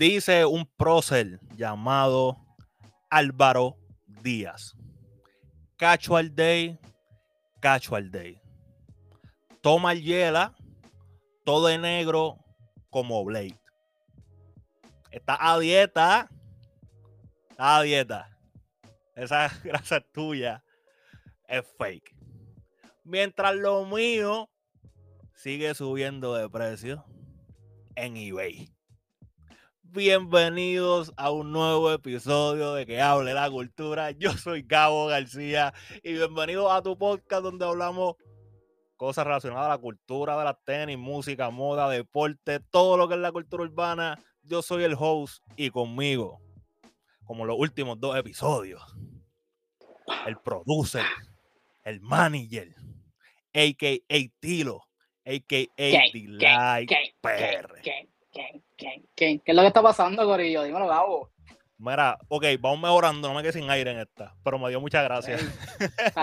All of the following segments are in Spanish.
Dice un prócer llamado Álvaro Díaz. Casual day, casual day. Toma el hiela, todo de negro como Blade. Está a dieta. Está a dieta. Esa grasa tuya es fake. Mientras lo mío sigue subiendo de precio en eBay. Bienvenidos a un nuevo episodio de Que Hable la Cultura. Yo soy Gabo García y bienvenidos a tu podcast donde hablamos cosas relacionadas a la cultura de la tenis, música, moda, deporte, todo lo que es la cultura urbana. Yo soy el host y conmigo, como los últimos dos episodios, el producer, el manager, a.k.a. Tilo, a.k.a. Delight PR. ¿Qué, qué, es lo que está pasando, Corillo? Dímelo, Gabo. Mira, ok, vamos mejorando, no me quedé sin aire en esta, pero me dio muchas gracias.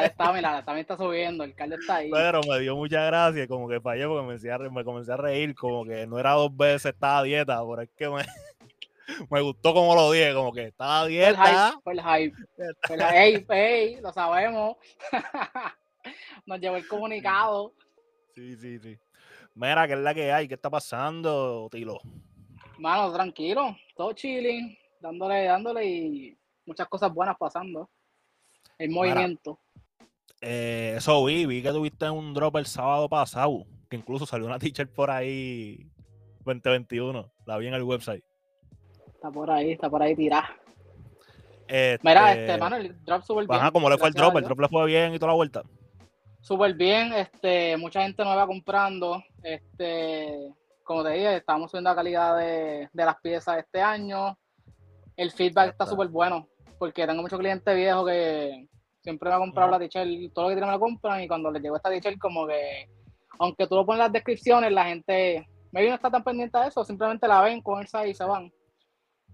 está, mira, también está subiendo, el caldo está ahí. Pero me dio muchas gracias, como que fallé porque me comencé, a, me comencé a reír, como que no era dos veces estaba a dieta, pero es que me, me gustó como lo dije, como que estaba a dieta. Fue el hype, fue el hype. hey, lo sabemos. Nos llevó el comunicado. Sí, sí, sí. Mira, ¿qué es la que hay? ¿Qué está pasando, Tilo? Mano, tranquilo, todo chilling, dándole, dándole y muchas cosas buenas pasando. El movimiento. Eh, eso vi, vi que tuviste un drop el sábado pasado, que incluso salió una teacher por ahí 2021, la vi en el website. Está por ahí, está por ahí tirada. Mira, este, este mano, el drop súper bien. Ajá, como le fue el drop, el drop le fue bien y toda la vuelta. Súper bien, este, mucha gente nueva comprando, este, como te dije, estamos subiendo la calidad de, las piezas este año. El feedback está súper bueno, porque tengo muchos clientes viejos que siempre me han comprado la t todo lo que tienen me lo compran, y cuando les llegó esta t como que, aunque tú lo pones en las descripciones, la gente, maybe no está tan pendiente de eso, simplemente la ven, con size y se van.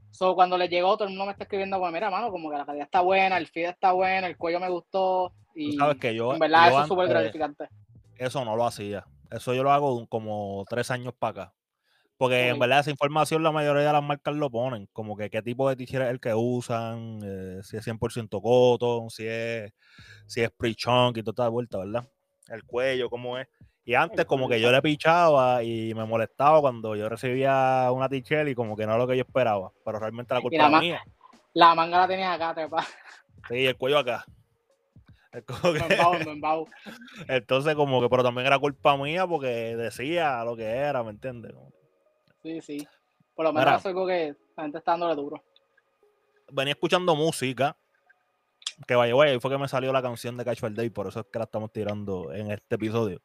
So, cuando les llegó, todo el mundo me está escribiendo, como, mira, mano, como que la calidad está buena, el feed está bueno, el cuello me gustó. Y sabes que yo. En verdad, eso es súper gratificante. Eso no lo hacía. Eso yo lo hago como tres años para acá. Porque en verdad esa información la mayoría de las marcas lo ponen, como que qué tipo de t-shirt es el que usan, eh, si es 100% cotton, si es, si es pre-chunk y toda vuelta, ¿verdad? El cuello, cómo es. Y antes como que yo le pichaba y me molestaba cuando yo recibía una t-shirt y como que no era lo que yo esperaba, pero realmente la culpa la mía. La manga la tenías acá, trepa. Sí, el cuello acá. que... Entonces, como que, pero también era culpa mía porque decía lo que era, ¿me entiendes? Sí, sí. Por lo menos es algo que la gente está dándole duro. Venía escuchando música. Que vaya, güey, ahí fue que me salió la canción de Casual Day, por eso es que la estamos tirando en este episodio.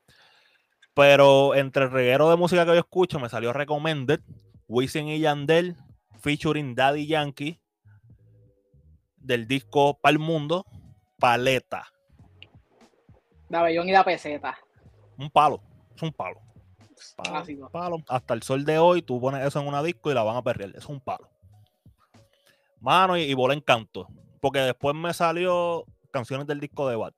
Pero entre el reguero de música que yo escucho, me salió Recommended, Wisin y Yandel, featuring Daddy Yankee, del disco Pal Mundo, Paleta. Bellón y la peseta. Un palo, es un palo. Palo, Hasta el sol de hoy, tú pones eso en una disco y la van a perder. Es un palo. Mano, y, y bola encanto. Porque después me salió canciones del disco de Bad.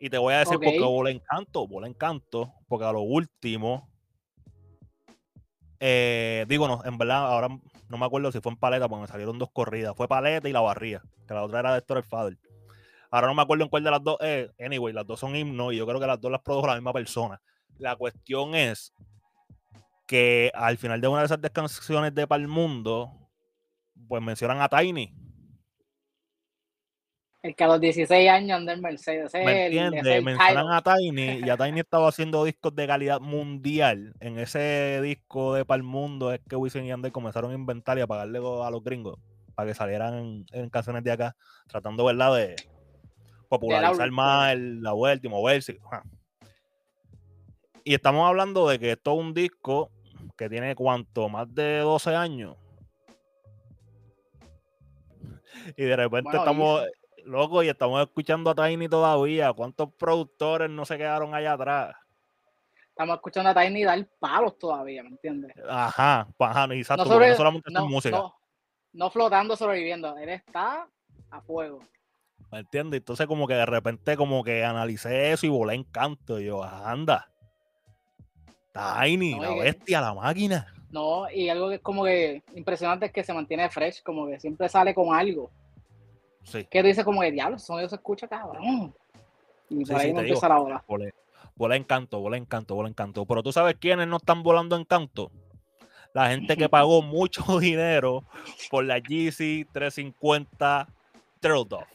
Y te voy a decir porque bola encanto, bola encanto, porque a lo último, eh, digo, no, en verdad, ahora no me acuerdo si fue en paleta, porque me salieron dos corridas. Fue paleta y la barría, que la otra era de Héctor Father. Ahora no me acuerdo en cuál de las dos es. Anyway, las dos son himnos y yo creo que las dos las produjo la misma persona. La cuestión es que al final de una de esas canciones de Palmundo, pues mencionan a Tiny. El que a los 16 años anda en Mercedes. ¿Me entiendes? Mencionan a Tiny y a Tiny estaba haciendo discos de calidad mundial. En ese disco de Palmundo es que Wisin y Yandel comenzaron a inventar y a pagarle a los gringos para que salieran en, canciones de acá, tratando, ¿verdad?, de, popularizar más la vuelta y moverse. Y estamos hablando de que esto es un disco que tiene cuánto, más de 12 años. Y de repente estamos locos y estamos escuchando a Tiny todavía. ¿Cuántos productores no se quedaron allá atrás? Estamos escuchando a Tiny dar palos todavía, ¿me entiendes? Ajá, ajá no, solamente no, música. no flotando, sobreviviendo. Él está a fuego. ¿Me entiendes? Entonces como que de repente como que analicé eso y volé en canto. Y yo, anda. Tiny, la bestia, la máquina. No, y algo que es como que impresionante es que se mantiene fresh, como que siempre sale con algo. Sí. Que dice como que diablo, el sonido se escucha cabrón. Y por Sí, ahí sí, no empieza la ola. Volé, volé encanto, volé encanto, volé encanto. Pero tú sabes quiénes no están volando encanto. La gente que pagó mucho dinero por la GC 350 Turtle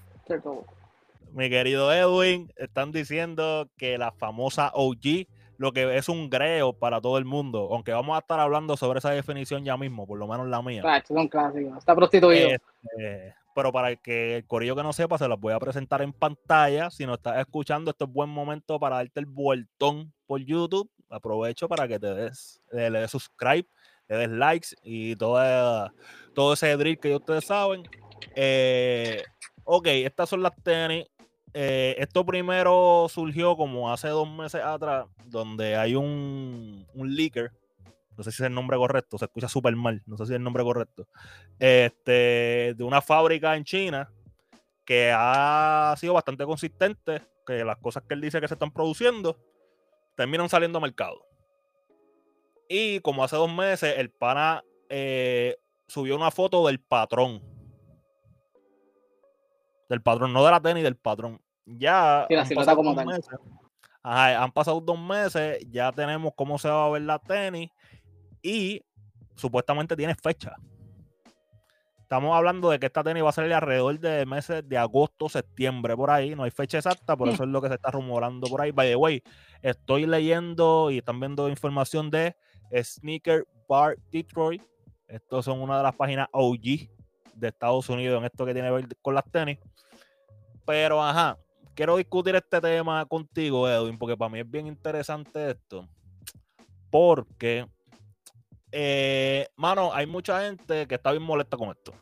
Mi querido Edwin, están diciendo que la famosa OG, lo que es un greo para todo el mundo, aunque vamos a estar hablando sobre esa definición ya mismo, por lo menos la mía. Ah, clásicos. Está prostituido. Este, pero para el que el corillo que no sepa, se los voy a presentar en pantalla. Si no estás escuchando, esto es buen momento para darte el vueltón por YouTube. Aprovecho para que te des, le, des subscribe, le des likes y toda, todo ese drill que ustedes saben. Eh, ok, estas son las tenis. Eh, esto primero surgió como hace dos meses atrás, donde hay un, un leaker. No sé si es el nombre correcto, se escucha súper mal. No sé si es el nombre correcto este, de una fábrica en China que ha sido bastante consistente, que las cosas que él dice que se están produciendo terminan saliendo a mercado. Y como hace dos meses, el pana eh, subió una foto del patrón. Del patrón, no de la tenis, del patrón. Ya Sí, la han pasado como dos tal. meses. Ajá, han pasado dos meses, ya tenemos cómo se va a ver la tenis y supuestamente tiene fecha. Estamos hablando de que esta tenis va a salir alrededor de meses de agosto, septiembre, por ahí. No hay fecha exacta, por eso es lo que se está rumorando por ahí. By the way, estoy leyendo y están viendo información de Sneaker Bar Detroit. Estos son una de las páginas OG de Estados Unidos en esto que tiene que ver con las tenis. Pero, ajá, quiero discutir este tema contigo, Edwin, porque para mí es bien interesante esto. Porque eh, mano, hay mucha gente que está bien molesta con esto.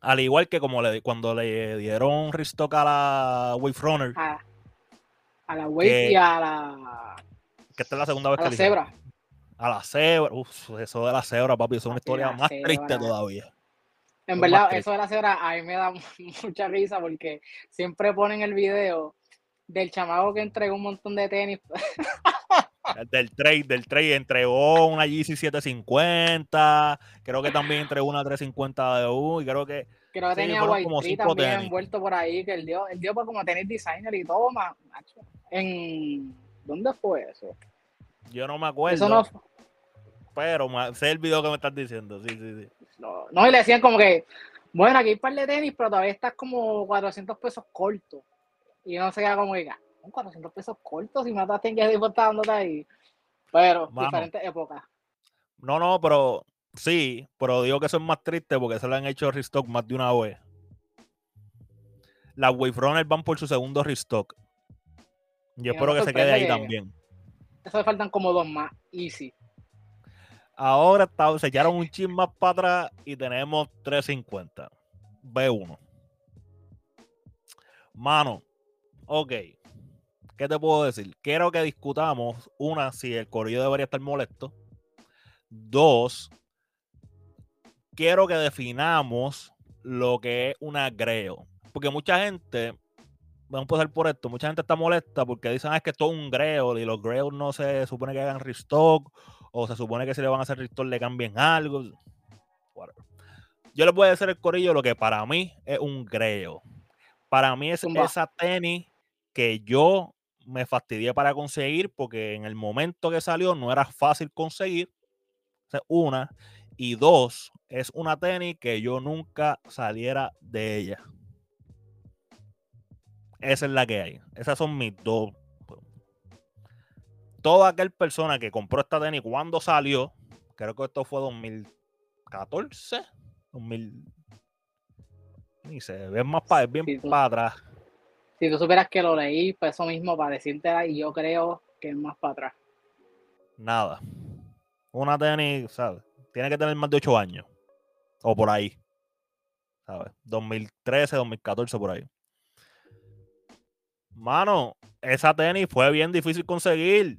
Al igual que como le, cuando le dieron restock a la Wayfrunner, A, a la Wave Que- y a la, que esta es la segunda vez a que la le. Zebra. A la cebra. Uf, eso de la cebra, papi, es una historia más cebra. triste todavía. En verdad, más eso de la cebra a mí me da mucha risa porque siempre ponen el video del chamaco que entregó un montón de tenis. El Del trade, del trade entregó una GC 750, creo que también entregó una 350 de U y creo que Creo que Sí, tenía White como Tree también tenis. envuelto por ahí, que él dio, él dio para como tenis designer y todo, macho. En ¿dónde fue eso? yo no me acuerdo, Eso no, pero sé el video que me estás diciendo, sí, sí, sí. No, no, y le decían como que, bueno, aquí hay un par de tenis, pero todavía estás como 400 pesos corto. Y uno se queda como que, "Ah, 400 pesos cortos si mataste en que está dándote ahí. Pero, diferentes épocas. No, no, pero sí, pero digo que eso es más triste porque se le han hecho restock más de una vez. Las Wave van por su segundo restock. Yo Y no espero que se quede ahí que- también. Eso le faltan como dos más, easy. Ahora está, se echaron un chin más para atrás y tenemos 350. B1. Mano, ok. ¿Qué te puedo decir? Quiero que discutamos, una, si el corrido debería estar molesto. Dos, quiero que definamos lo que es un agreo. Porque mucha gente, vamos a empezar por esto, mucha gente está molesta porque dicen, ah, es que esto es un greo y los greos no se supone que hagan restock o se supone que si le van a hacer restock le cambien algo. Whatever. Yo les voy a decir el corillo lo que para mí es un greo. Para mí es Zumba. esa tenis que yo me fastidié para conseguir porque en el momento que salió no era fácil conseguir. Una. Y dos, es una tenis que yo nunca saliera de ella. Esa es la que hay. Esas son mis dos. Toda aquel persona que compró esta tenis cuando salió, creo que esto fue 2014, 2000. Ni sé, es más para, es bien tú- para atrás. Si tú supieras que lo leí, pues eso mismo para decirte, y yo creo que es más para atrás. Nada. Una tenis, ¿sabes? Tiene que tener más de 8 años. O por ahí. ¿Sabes? 2013, 2014, por ahí. Mano, esa tenis fue bien difícil conseguir.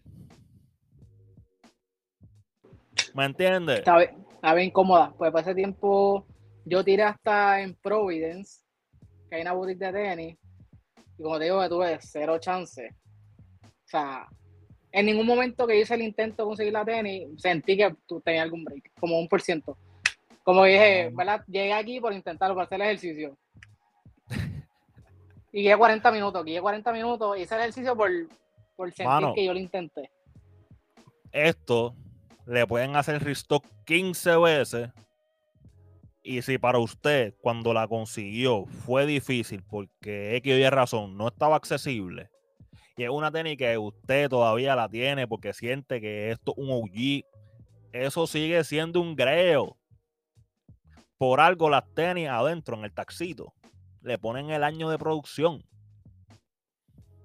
¿Me entiendes? Está bien, está bien cómoda. Pues para ese tiempo yo tiré hasta en Providence, que hay una boutique de tenis, y como te digo, que tuve cero chance. O sea, en ningún momento que hice el intento de conseguir la tenis, sentí que tú tenías algún break, como un por ciento. Como dije, ¿verdad? Llegué aquí por intentarlo, por hacer el ejercicio. Y llegué 40 minutos, llegué 40 minutos, hice el ejercicio por, por sentir que yo lo intenté. Esto le pueden hacer restock 15 veces. Y si para usted, cuando la consiguió, fue difícil porque X o razón no estaba accesible, y es una tenis que usted todavía la tiene porque siente que esto es un OG, eso sigue siendo un greo. Por algo las tenis adentro en el taxito le ponen el año de producción.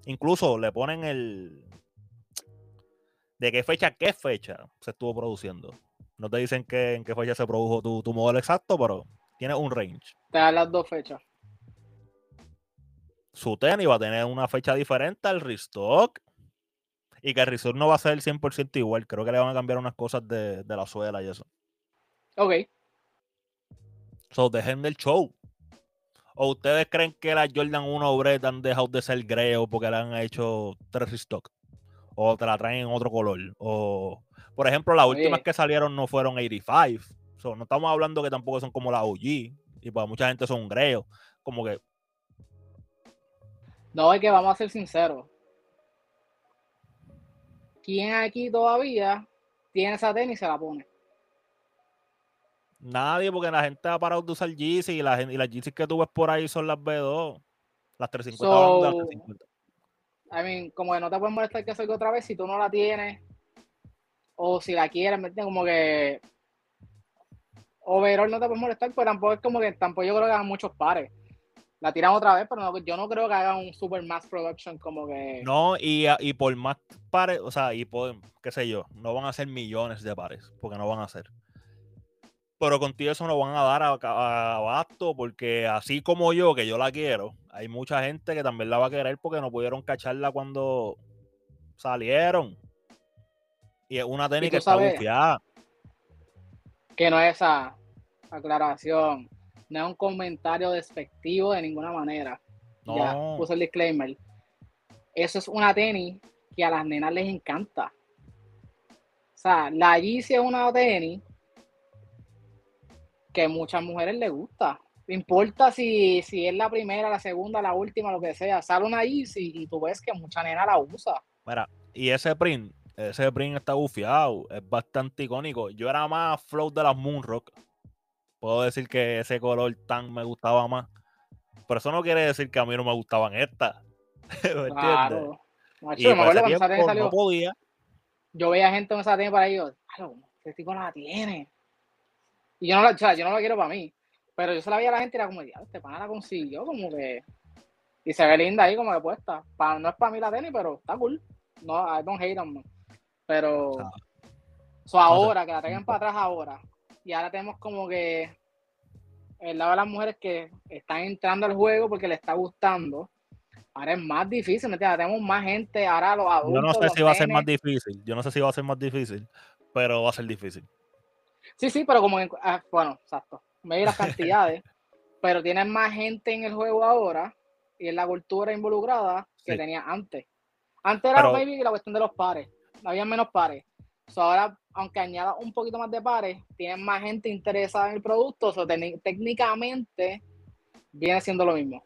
Incluso le ponen el. ¿De qué fecha, qué fecha se estuvo produciendo? No te dicen que, en qué fecha se produjo tu, tu modelo exacto, pero tiene un range. Te dan las dos fechas. Su tenis va a tener una fecha diferente al restock. Y que el restock no va a ser 100% igual. Creo que le van a cambiar unas cosas de, de la suela y eso. Ok. So, dejen del show. ¿O ustedes creen que la Jordan 1 Bread han dejado de ser greo porque le han hecho tres restock? ¿O te la traen en otro color? O, por ejemplo, las últimas que salieron no fueron 85. So, no estamos hablando que tampoco son como la OG. Y para mucha gente son greo. Como que. No, es que vamos a ser sinceros. ¿Quién aquí todavía tiene esa tenis y se la pone? Nadie, porque la gente ha parado de usar Yeezy y, la, y las Yeezy que tú ves por ahí son las B2. Las 350 so, las 350. I mean, como que no te puedes molestar que salga otra vez si tú no la tienes. O si la quieres, ¿me Como que. Overall no te puedes molestar, pero tampoco es como que tampoco yo creo que hagan muchos pares. La tiran otra vez, pero yo no creo que hagan un super mass production como que. No, y, y por más pares, o sea, y por, qué sé yo, no van a ser millones de pares, porque no van a ser pero contigo eso no van a dar a, abasto porque así como yo, que yo la quiero, hay mucha gente que también la va a querer porque no pudieron cacharla cuando salieron. Y es una técnica que está bufiada. Que no es esa aclaración, no es un comentario despectivo de ninguna manera. No. Ya puse el disclaimer. Eso es una tenis que a las nenas les encanta. O sea, la Yeezy es una tenis que muchas mujeres les gusta. No importa si, si es la primera, la segunda, la última, lo que sea. Sale una Easy y tú ves que mucha nena la usa. Mira, y ese print, ese print está bufiado, es bastante icónico. Yo era más flow de las Moonrock. Puedo decir que ese color tan me gustaba más. Pero eso no quiere decir que a mí no me gustaban estas. ¿Me claro. Macho, me acuerdo cuando salió. No podía. Yo veía gente en esa tienda para ellos, ese tipo no la tiene. Y yo no la, o sea, yo no la quiero para mí. Pero yo se la veía a la gente y era como, ya, este pana la consiguió, como que. Y se ve linda ahí como de puesta. no es para mí la tenis, pero está cool. No, I don't hate them. Pero. So, ahora, que la traigan para atrás ahora. Y ahora tenemos como que. El lado de las mujeres que están entrando al juego porque le está gustando. Ahora es más difícil, ¿me entiendes? Tenemos más gente, ahora los adultos. Yo no sé si va a ser más difícil. Yo no sé si va a ser más difícil, pero va a ser difícil. Sí, sí, pero como, en, ah, bueno, exacto, me las cantidades, pero tienen más gente en el juego ahora y en la cultura involucrada que tenía antes. Antes era maybe la cuestión de los pares, había menos pares. ahora, aunque añada un poquito más de pares, tienen más gente interesada en el producto, so, técnicamente viene siendo lo mismo.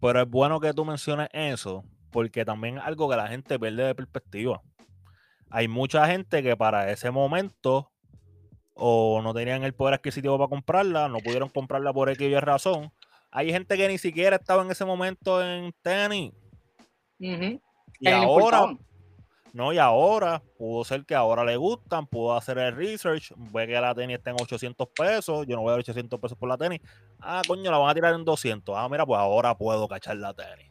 Pero es bueno que tú menciones eso, porque también es algo que la gente pierde de perspectiva. Hay mucha gente que para ese momento o no tenían el poder adquisitivo para comprarla, no pudieron comprarla por X y razón. Hay gente que ni siquiera estaba en ese momento en tenis. Y ahora, no, y ahora pudo ser que ahora le gustan, pudo hacer el research, ve que la tenis está en 800 pesos, yo no voy a dar 800 pesos por la tenis. Ah, coño, la van a tirar en 200. Ah, mira, pues ahora puedo cachar la tenis.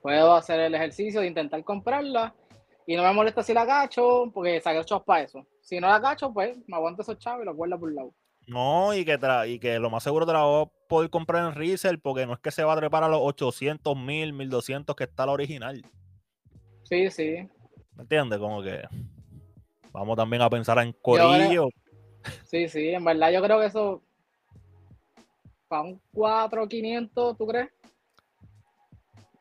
Puedo hacer el ejercicio de intentar comprarla y no me molesta si la cacho, porque saqué chavos para eso. Si no la cacho, pues me aguanto esos chavos y los guardo por un lado. No, y que, y que lo más seguro te la voy a poder comprar en resell, porque no es que se va a trepar a los 800, 1000, 1200 que está la original. Sí, sí. ¿Me entiendes? Como que vamos también a pensar en corillo. sí, sí, en verdad yo creo que eso para un 4 500, ¿tú crees?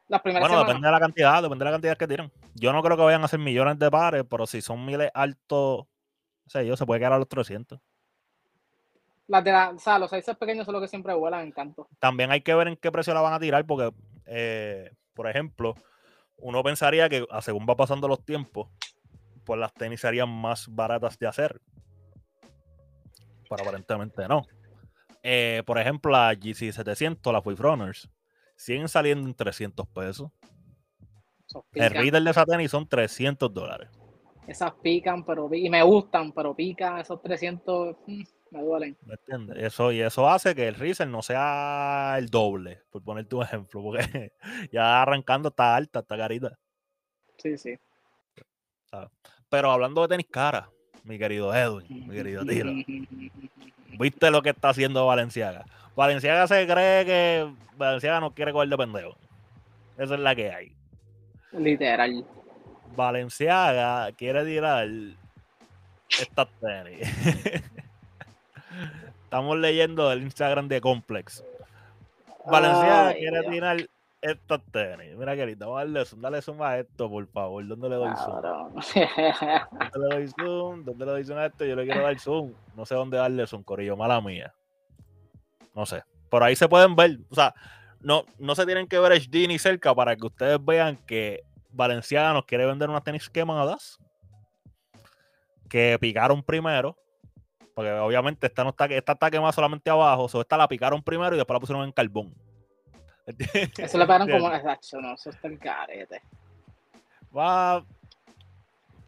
Las primeras bueno, depende de la cantidad, depende de la cantidad que tiran. Yo no creo que vayan a ser millones de pares, pero si son miles altos, o sea, yo se puede quedar a los 300. Las de la, o sea, los sizes pequeños son los que siempre vuelan en canto. También hay que ver en qué precio la van a tirar, porque, eh, por ejemplo, uno pensaría que a según va pasando los tiempos, pues las tenis serían más baratas de hacer. Pero aparentemente no. Eh, por ejemplo, la GC700, las Wave Runners, siguen saliendo en 300 pesos. El retail de esa tenis son 300 dólares. Esas pican, pero y me gustan, pero pican esos 300, mm, me duelen. ¿Me entiendes? Eso, y eso hace que el resell no sea el doble, por ponerte un ejemplo, porque ya arrancando está alta, está carita. Sí, sí. Pero hablando de tenis cara, mi querido Edwin, mi querido Tilo, ¿viste lo que está haciendo Valenciaga? Valenciaga se cree que Valenciaga no quiere coger de pendejo. Esa es la que hay. Literal. Valenciaga quiere tirar estas tenis. Estamos leyendo el Instagram de Complex. Valenciaga Ay, quiere Dios. tirar estas tenis. Mira, querida, vamos a darle zoom. Dale zoom a esto, por favor. ¿Dónde le doy zoom? ¿Dónde le doy zoom? ¿Dónde le doy zoom a esto? Yo le quiero dar zoom. No sé dónde darle zoom, Corillo. Mala mía. No sé. Por ahí se pueden ver. O sea, no, no se tienen que ver HD ni cerca para que ustedes vean que Valenciaga nos quiere vender unas tenis quemadas que picaron primero. Porque obviamente esta no está, esta está quemada solamente abajo. Esta la picaron primero y después la pusieron en carbón. Eso le pegaron como. Exacto, no, eso está el carete. Va.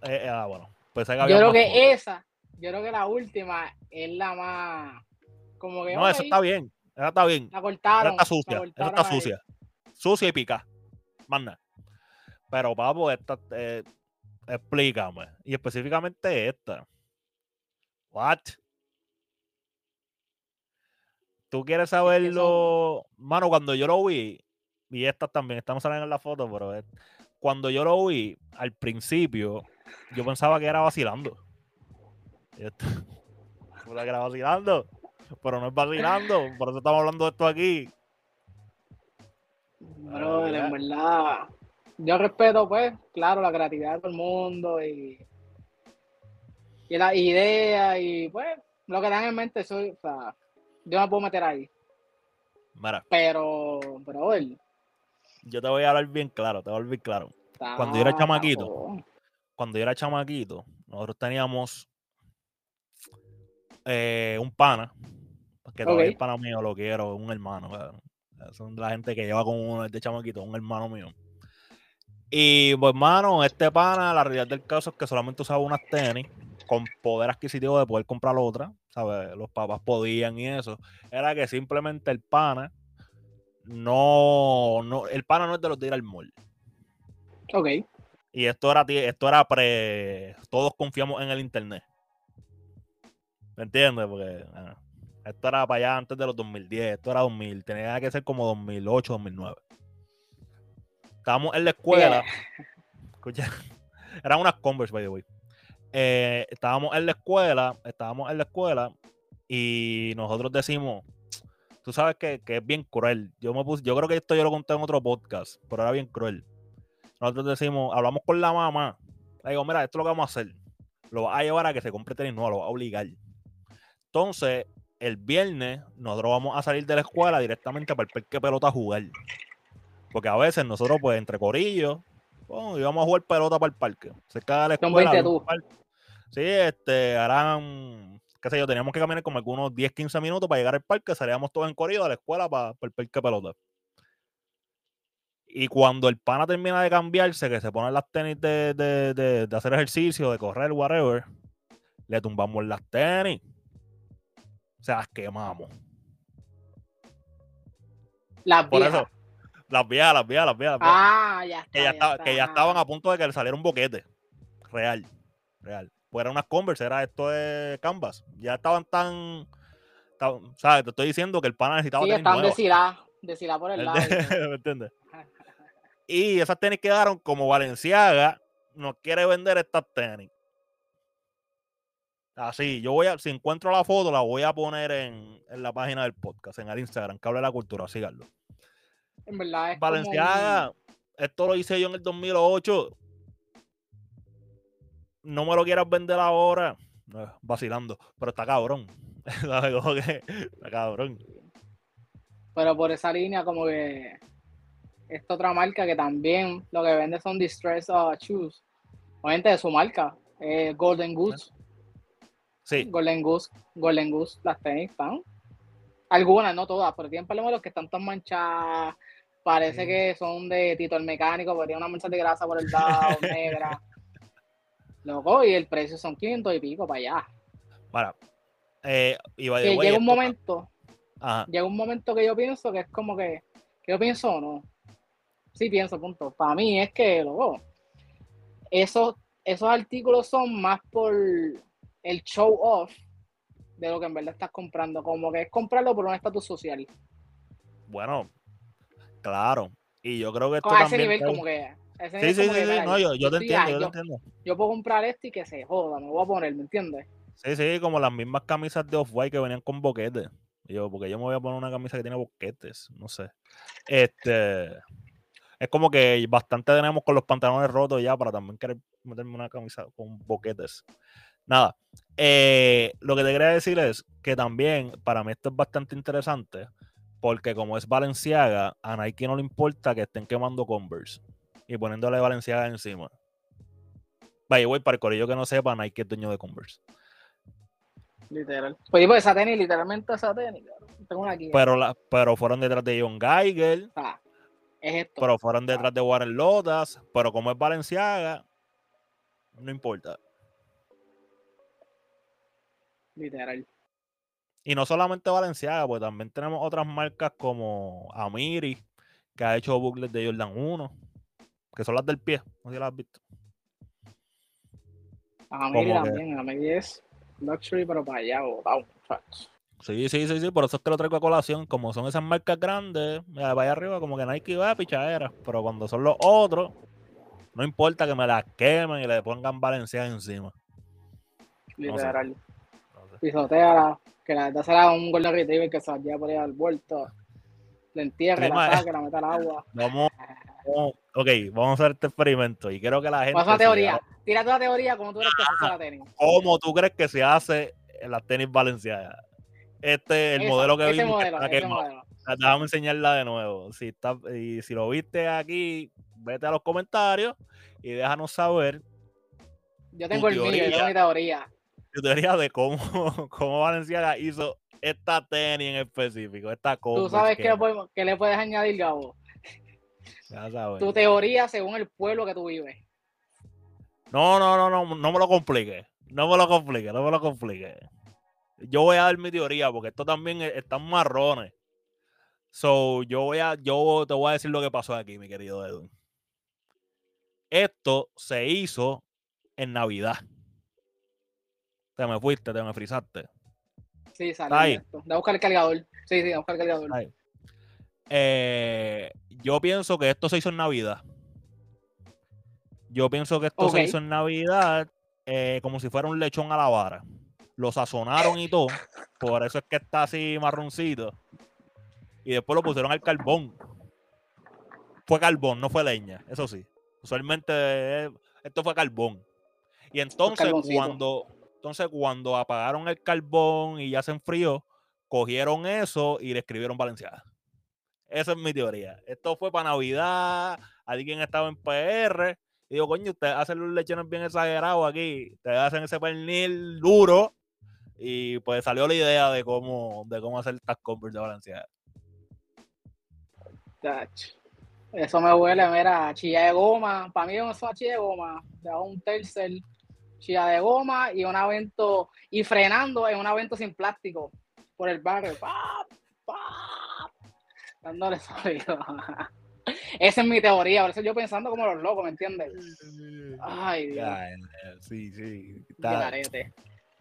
eh, eh, ah, bueno. Pues Yo creo que esa, yo creo que la última es la más. Como que. No, esa está bien. Esa está bien. La Esa cortaron. está la sucia. Esa está sucia. Sucia y pica. Más nada. Pero, papo, esta. eh, explícame. Y específicamente esta. What? ¿Tú quieres saberlo? Mano, cuando yo lo vi, y estas también, estamos saliendo en la foto, pero es- cuando yo lo vi, al principio, yo pensaba que era vacilando. Y esto- Pensaba que era vacilando, pero no es vacilando, por eso estamos hablando de esto aquí. Brother, Ah, en verdad. Yo respeto, pues, claro, la creatividad de todo el mundo y. Y la idea y, pues, lo que dan en mente, eso, o sea, yo me puedo meter ahí. Pero, brother. yo te voy a hablar bien claro, te voy a hablar bien claro. está- Cuando yo era chamaquito, cabrón. Cuando yo era chamaquito, nosotros teníamos eh, un pana, que todavía Ok. es pana mío, lo quiero, un hermano. Son de la gente que lleva con uno de chamaquito, un hermano mío. Y pues, hermano, este pana, la realidad del caso es que solamente usaba unas tenis con poder adquisitivo de poder comprar otra, ¿sabes? Los papás podían y eso. Era que simplemente el pana no, no, el pana no es de los de ir al mall. Ok. Y esto era, esto era pre. Todos confiamos en el internet. ¿Me entiendes? Porque ah, esto era para allá antes de los 2010. Esto era 2000. Tenía que ser como 2008, 2009. Estábamos en la escuela. Escucha. Eran unas Converse, by the way. Eh, estábamos en la escuela. Estábamos en la escuela. Y nosotros decimos. Tú sabes que, que es bien cruel. Yo me puse, yo creo que esto yo lo conté en otro podcast, pero era bien cruel. Nosotros decimos, hablamos con la mamá. Le digo, mira, esto es lo que vamos a hacer. Lo vas a llevar a que se compre tenis nuevo, lo vas a obligar. Entonces, el viernes, nosotros vamos a salir de la escuela directamente para el parque pelota a jugar. Porque a veces nosotros, pues, entre corillos, íbamos a jugar pelota para el parque. Cerca de la Son escuela. 20 tú. parque. Sí, este, harán, qué sé yo, teníamos que caminar como algunos 10, 15 minutos para llegar al parque. Salíamos todos en corrido de la escuela para, para el parque pelota. Y cuando el pana termina de cambiarse, que se ponen las tenis de, de, de- de hacer ejercicio, de correr, whatever, le tumbamos las tenis. O sea, las quemamos. Las Por viejas. eso, las viejas, las viejas, las viejas. Ah, ya está. que, ya estaba- que ya estaban a punto de que le saliera un boquete. Real. Real. Pues unas Converse, era esto de Canvas. Ya estaban tan. tan- ¿Sabes? Te estoy diciendo que el pana necesitaba Sí, tenis nuevas. deshiladas. Deshiladas por el lado. ¿Me entiendes? Y esas tenis quedaron como Valenciaga nos quiere vender estas tenis. Así, yo voy a, si encuentro la foto, la voy a poner en, en la página del podcast, en el Instagram, que habla de la cultura, síganlo. En verdad es como Valenciaga, esto lo hice yo en el 2008 no me lo quieras vender ahora, vacilando, pero está cabrón. está cabrón. Pero por esa línea, como que esta otra marca que también lo que vende son distress uh, shoes. Obviamente de su marca, eh, Golden Goose. Sí. Golden Goose, Golden Goose, las tenis están. Algunas, no todas, pero tienen los que están tan manchadas. Parece que son de Tito el Mecánico, porque tiene una mancha de grasa por el lado, negra. Loco, y el precio son 500 y pico para allá. Para. Eh, y llega un momento. Llega un momento que yo pienso que es como que. que yo pienso o no. Sí, pienso, punto. Para mí es que, loco, esos, esos artículos son más por el show off de lo que en verdad estás comprando. Como que es comprarlo por un estatus social. Bueno, claro. Y yo creo que esto a ese nivel como que sí, sí, sí, no, yo, yo te entiendo, yo, te entiendo. Yo puedo comprar este y que se joda, me voy a poner, ¿me entiendes? Sí, sí, como las mismas camisas de Off-White que venían con boquetes. Yo, porque yo me voy a poner una camisa que tiene boquetes, no sé. Este. Es como que bastante tenemos con los pantalones rotos ya para también querer meterme una camisa con boquetes. Nada. Eh, lo que te quería decir es que también para mí esto es bastante interesante porque como es Valenciaga, a Nike no le importa que estén quemando Converse y poniéndole Valenciaga encima. Vaya, voy para el corillo que no sepa, Nike es dueño de Converse. Literal. Pues, pues esa tenis, literalmente esa tenis. Tengo una aquí. Pero, la, pero fueron detrás de John Geiger. Ah, es esto. Pero fueron detrás de Warren Lotas. Pero como es Valenciaga, no importa. Literal. Y no solamente Valenciaga, pues también tenemos otras marcas como Amiri, que ha hecho bucles de Jordan 1 que son las del pie. No sé si las has visto. A mí también, a mí es luxury, pero para allá, wow, Sí, sí, sí, sí, por eso es que lo traigo a colación. Como son esas marcas grandes, vaya arriba, como que Nike va a pichadera. Pero cuando son los otros, no importa que me las quemen y le pongan Valencia encima. Literal. Pisotea, que la verdad será un Golden Retriever que salía por ahí al vuelto. Le entierre, la saque, la meta al agua. Vamos, ok, vamos a hacer este experimento y quiero que la gente. Pasa teoría. Tira toda teoría como tú crees que se hace la tenis. ¿Cómo tú crees que se hace en las tenis valencianas? Este es el modelo que vimos. Modelo, Déjame enseñarla de nuevo. Si, está, y si lo viste aquí, vete a los comentarios y déjanos saber. Yo tengo el mío, yo tengo mi teoría. Teoría de cómo, cómo Valenciaga hizo esta tenis en específico, esta cosa. ¿Tú sabes qué, que... le puedes añadir, Gabo? Tu teoría según el pueblo que tú vives. No, no, no, no, no me lo complique. No me lo complique, no me lo complique. Yo voy a dar mi teoría porque esto también están marrones. So, yo voy a, yo te voy a decir lo que pasó aquí, mi querido Edwin. Esto se hizo en Navidad. Te me fuiste, te me frizaste. Sí, sale. Ahí. a buscar el cargador. Sí, sí, a buscar el cargador. Eh, yo pienso que esto se hizo en Navidad. Yo pienso que esto se hizo en Navidad eh, como si fuera un lechón a la vara. Lo sazonaron y todo. Por eso es que está así marroncito. Y después lo pusieron al carbón. Fue carbón, no fue leña, eso sí. Usualmente eh, esto fue carbón. Y entonces cuando, entonces cuando apagaron el carbón y ya se enfrió, cogieron eso y le escribieron Valenciaga. Esa es mi teoría. Esto fue para Navidad, alguien estaba en PR. Y digo, coño, ustedes hacen los lechones bien exagerados aquí. Ustedes hacen ese pernil duro. Y pues salió la idea de cómo, de cómo hacer estas compras de balanceada. Eso me huele, mira, chilla de goma. Para mí eso es chilla de goma. De un tercer chilla de goma y un avento, y frenando en un avento sin plástico por el barrio. ¡Pap! dándole sonido. Esa es mi teoría, por eso yo pensando como los locos, ¿me entiendes? Ay, Dios. sí, sí. Está,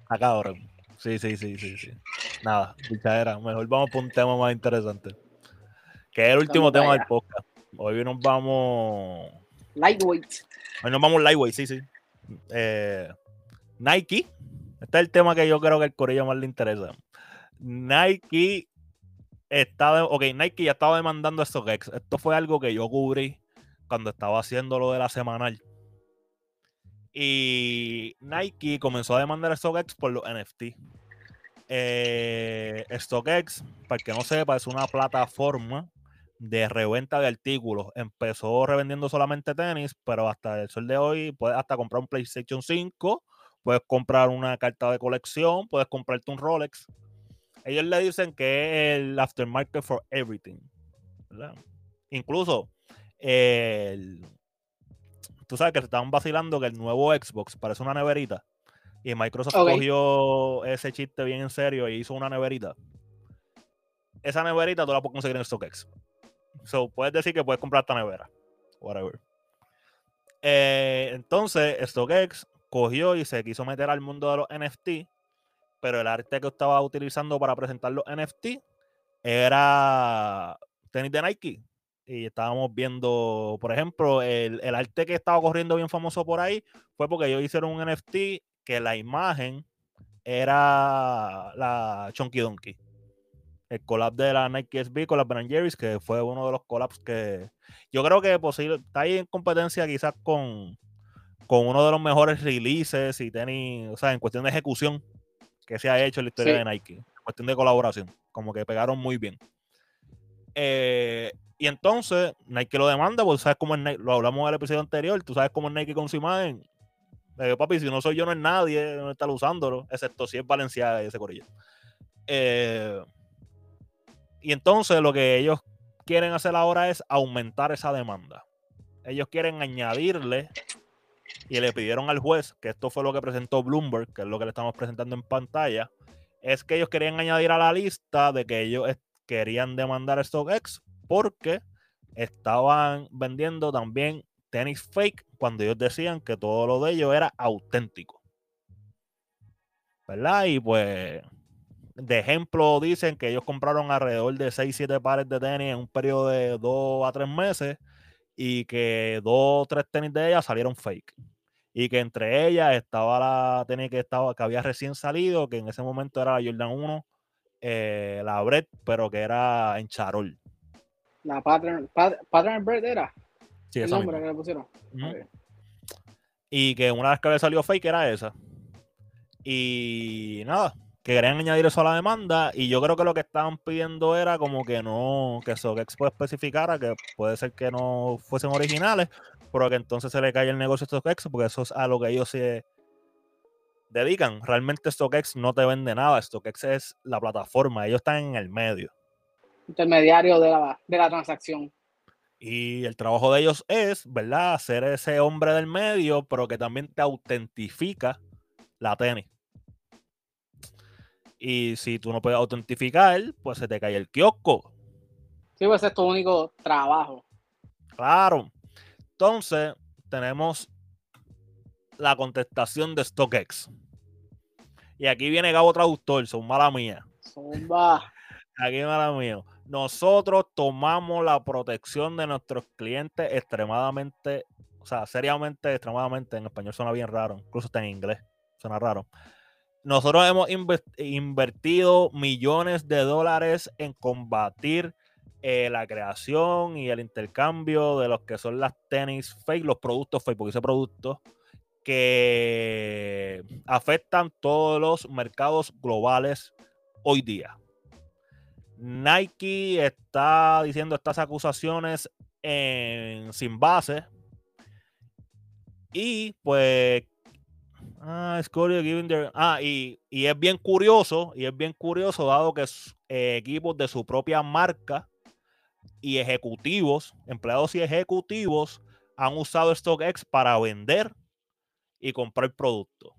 acá ahora. Sí, sí, sí, sí, sí. Nada, era. Mejor vamos por un tema más interesante. Que es el último tema del podcast. Hoy nos vamos. Lightweight. Hoy nos vamos lightweight, sí, sí. Eh, Nike. Este es el tema que yo creo que el corillo más le interesa. Nike está, ok, Nike ya estaba demandando a StockX. Esto fue algo que yo cubrí cuando estaba haciendo lo de la semanal. Y Nike comenzó a demandar a StockX por los NFT. Eh, StockX, para el que no sepa, es una plataforma de reventa de artículos. Empezó revendiendo solamente tenis, pero hasta el sol de hoy puedes hasta comprar un PlayStation 5, puedes comprar una carta de colección, puedes comprarte un Rolex. Ellos le dicen que es el aftermarket for everything. Incluso el, tú sabes que se estaban vacilando que el nuevo Xbox parece una neverita. Y Microsoft cogió ese chiste bien en serio y hizo una neverita. Esa neverita tú la puedes conseguir en StockX. So, puedes decir que puedes comprar esta nevera. Whatever. Eh, entonces, StockX cogió y se quiso meter al mundo de los NFT, pero el arte que estaba utilizando para presentar los NFT era tenis de Nike y estábamos viendo, por ejemplo, el, arte que estaba corriendo bien famoso por ahí fue porque ellos hicieron un NFT que la imagen era la Chunky Donkey. El collab de la Nike SB con las Ben Jerry's, que fue uno de los collabs que yo creo que posible, está ahí en competencia quizás con, con uno de los mejores releases y tenis, o sea, en cuestión de ejecución que se ha hecho en la historia de Nike, en cuestión de colaboración, como que pegaron muy bien. Eh, y entonces Nike lo demanda, porque sabes cómo es Nike, lo hablamos en el episodio anterior, tú sabes cómo es Nike con su imagen. papi, si no soy yo, no es nadie, no está usándolo, excepto si es Valenciaga y ese corillo. Eh, y entonces lo que ellos quieren hacer ahora es aumentar esa demanda. Ellos quieren añadirle y le pidieron al juez, que esto fue lo que presentó Bloomberg, que es lo que le estamos presentando en pantalla, es que ellos querían añadir a la lista de que ellos querían demandar a StockX porque estaban vendiendo también tenis fake cuando ellos decían que todo lo de ellos era auténtico. ¿Verdad? Y pues, de ejemplo, dicen que ellos compraron alrededor de 6, 7 pares de tenis en un periodo de 2 a 3 meses y que dos o tres tenis de ellas salieron fake. Y que entre ellas estaba la tenis que, estaba, que había recién salido, que en ese momento era la Jordan 1, eh, la Brett, pero que era en charol. La Pattern, Pattern Bread era. Sí, el nombre que le pusieron. Y que una vez que había salido fake era esa. Y nada, que querían añadir eso a la demanda. Y yo creo que lo que estaban pidiendo era como que no, que SockX especificara que puede ser que no fuesen originales, pero que entonces se le cae el negocio a StockX, porque eso es a lo que ellos se dedican. Realmente StockX no te vende nada. StockX es la plataforma, ellos están en el medio intermediario de la, de la transacción. Y el trabajo de ellos es, ¿verdad? Ser ese hombre del medio, pero que también te autentifica la tenis. Y si tú no puedes autentificar, pues se te cae el kiosco. Sí, pues es tu único trabajo. Claro. Entonces, tenemos la contestación de StockX. Y aquí viene Gabo Traductor, son mala mía. Zumba. Aquí mala mía nosotros tomamos la protección de nuestros clientes extremadamente, o sea, seriamente, extremadamente, en español suena bien raro, incluso está en inglés, suena raro. Nosotros hemos invertido millones de dólares en combatir eh, la creación y el intercambio de los que son las tenis fake, los productos fake, porque ese producto que afectan todos los mercados globales hoy día. Nike está diciendo estas acusaciones sin base. Y pues. Ah, ah y, es bien curioso, y es bien curioso, dado que eh, equipos de su propia marca y ejecutivos, empleados y ejecutivos, han usado StockX para vender y comprar productos.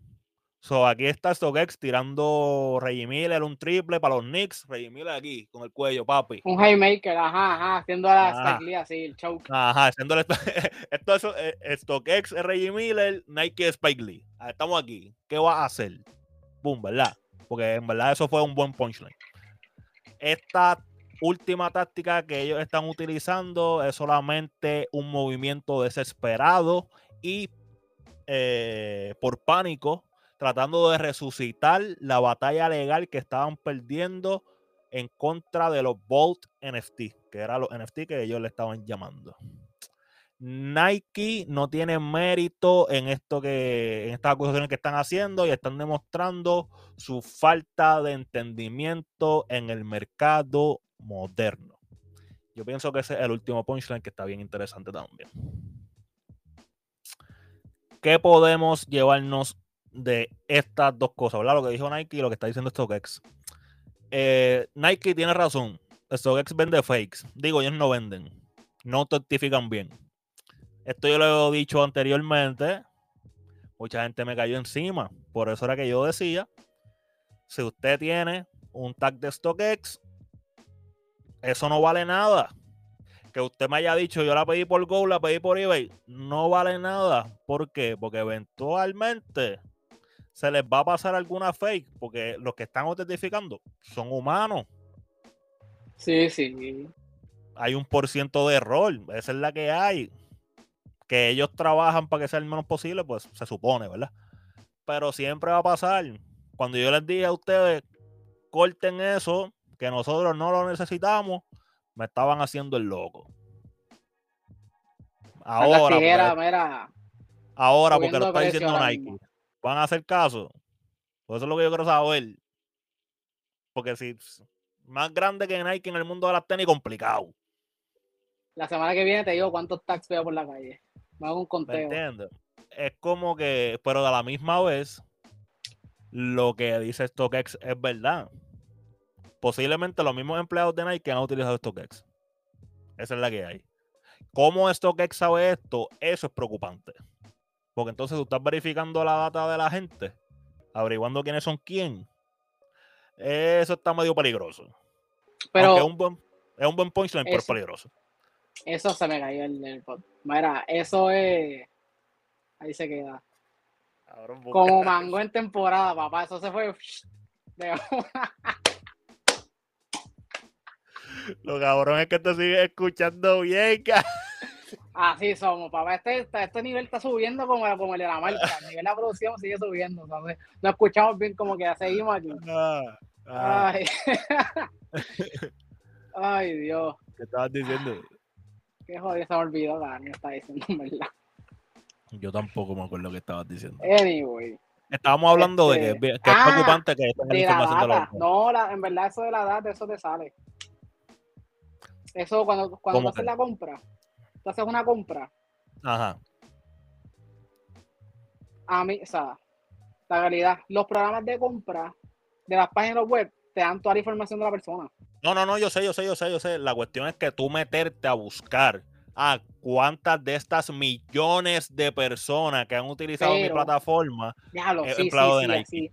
So, aquí está StockX tirando Reggie Miller un triple para los Knicks. Reggie Miller aquí con el cuello, papi. Un haymaker, ajá, ajá, haciendo la Spike así, el choke. Ajá, haciendo esto es eh, StockX, Reggie Miller, Nike Spike Lee. Ah, estamos aquí. ¿Qué va a hacer? Boom, ¿verdad? Porque en verdad eso fue un buen punchline. Esta última táctica que ellos están utilizando es solamente un movimiento desesperado y eh, por pánico tratando de resucitar la batalla legal que estaban perdiendo en contra de los Bolt NFT, que eran los NFT que ellos le estaban llamando. Nike no tiene mérito en esto que en estas acusaciones que están haciendo y están demostrando su falta de entendimiento en el mercado moderno. Yo pienso que ese es el último punchline que está bien interesante también. ¿Qué podemos llevarnos de estas dos cosas? ¿verdad? Lo que dijo Nike y lo que está diciendo StockX. Eh, Nike tiene razón. StockX vende fakes. Digo, ellos no venden. No certifican bien. Esto yo lo he dicho anteriormente. Mucha gente me cayó encima. Por eso era que yo decía, si usted tiene un tag de StockX, eso no vale nada. Que usted me haya dicho, yo la pedí por Go, la pedí por eBay, no vale nada. ¿Por qué? Porque eventualmente se les va a pasar alguna fake, porque los que están autentificando son humanos. Sí, sí. Hay un por ciento de error, esa es la que hay. Que ellos trabajan para que sea el menos posible, pues se supone, ¿verdad? Pero siempre va a pasar. Cuando yo les dije a ustedes, corten eso, que nosotros no lo necesitamos, me estaban haciendo el loco. Ahora, porque, ahora porque lo está diciendo Nike. ¿Van a hacer caso? Pues eso es lo que yo quiero saber. Porque si más grande que Nike en el mundo de las tenis, complicado. La semana que viene te digo cuántos tags veo por la calle. Me hago un conteo. ¿Me Es como que, pero de la misma vez, lo que dice StockX es verdad. Posiblemente los mismos empleados de Nike han utilizado StockX. Esa es la que hay. ¿Cómo StockX sabe esto? Eso es preocupante. Porque entonces tú estás verificando la data de la gente, averiguando quiénes son quién. Eso está medio peligroso. Pero es un buen, es un buen punchline, pero es peligroso. Eso se me cayó el, el Mira, eso es. Ahí se queda. Como mango en temporada, papá. Eso se fue. Lo cabrón es que te sigues escuchando bien, Así somos, papá. Este, este nivel está subiendo como, como el de la marca. El nivel de la producción sigue subiendo. Entonces, lo escuchamos bien como que ya seguimos aquí. Ah, ah. Ay. Ay, Dios. ¿Qué estabas diciendo? Qué jodido se me olvidó la me está diciendo, ¿verdad? Yo tampoco me acuerdo lo que estabas diciendo. Anyway. Estábamos hablando de que, este, que es ah, preocupante que esta información de la No, en verdad eso de la edad, eso te sale. Eso cuando, cuando tú haces la compra, tú haces una compra. Ajá. A mí, o sea, la realidad, los programas de compra de las páginas web te dan toda la información de la persona. No, no, no, yo sé, yo sé, yo sé, yo sé. La cuestión es que tú meterte a buscar a cuántas de estas millones de personas que han utilizado mi plataforma ya lo, sí, de Nike.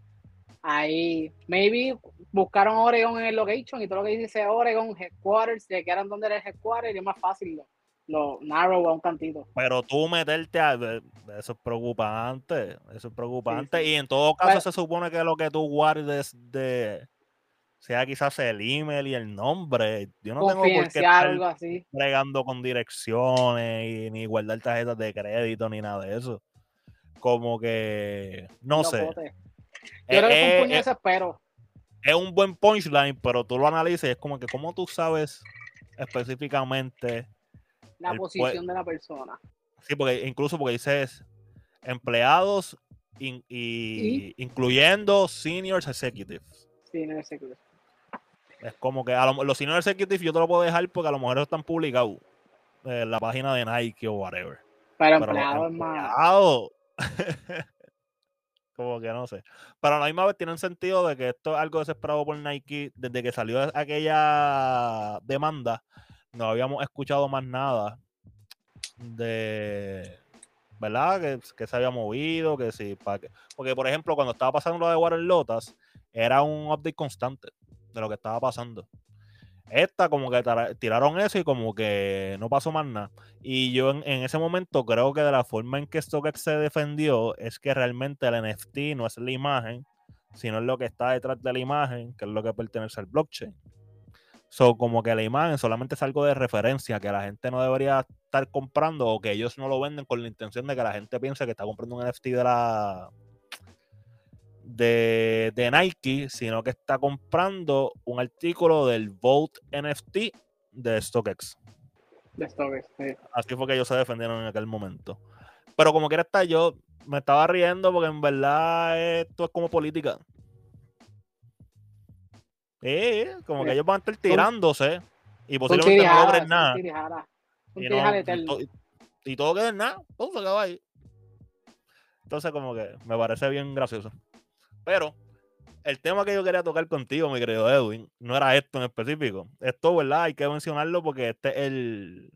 Ahí, maybe buscaron Oregon en el location y todo lo que dice Oregon, headquarters, que eran donde era el headquarters y es más fácil lo, narrow a un cantito. Pero tú meterte a eso es preocupante, eso es preocupante. Y en todo caso pues se supone que lo que tú guardes de sea quizás el email y el nombre. Yo no tengo por qué estar algo así. bregando con direcciones y, ni guardar tarjetas de crédito ni nada de eso. Como que, no, sé. Yo creo que es un espero. Es un buen punchline, pero tú lo analizas y es como que, ¿cómo tú sabes específicamente la posición de la persona? Sí, porque incluso porque dices empleados y, incluyendo seniors executives. Senior executives. Es como que a los senior executives yo te lo puedo dejar porque a lo mejor están publicados en la página de Nike o whatever. Pero, empleado es más. como que no sé. Pero a la misma vez tiene sentido de que esto es algo desesperado por Nike. Desde que salió aquella demanda, no habíamos escuchado más nada de. ¿Verdad? Que, que se había movido, que sí. Para porque, por ejemplo, cuando estaba pasando lo de Warren Lotas, era un update constante de lo que estaba pasando. Esta como que tiraron eso y como que no pasó más nada. Y yo en, ese momento creo que de la forma en que StockX se defendió es que realmente el NFT no es la imagen, sino es lo que está detrás de la imagen, que es lo que pertenece al blockchain. So, como que la imagen solamente es algo de referencia que la gente no debería estar comprando o que ellos no lo venden con la intención de que la gente piense que está comprando un NFT de la, de, Nike, sino que está comprando un artículo del Vote NFT de StockX. Así fue que ellos se defendieron en aquel momento. Pero como quiera estar, yo me estaba riendo porque en verdad esto es como política. Sí, como que ellos van a estar tirándose y posiblemente no logren nada. Y, y, todo queda en nada, todo se acaba ahí. Entonces, como que me parece bien gracioso. Pero el tema que yo quería tocar contigo, mi querido Edwin, no era esto en específico. Esto, ¿verdad? Hay que mencionarlo porque este es el,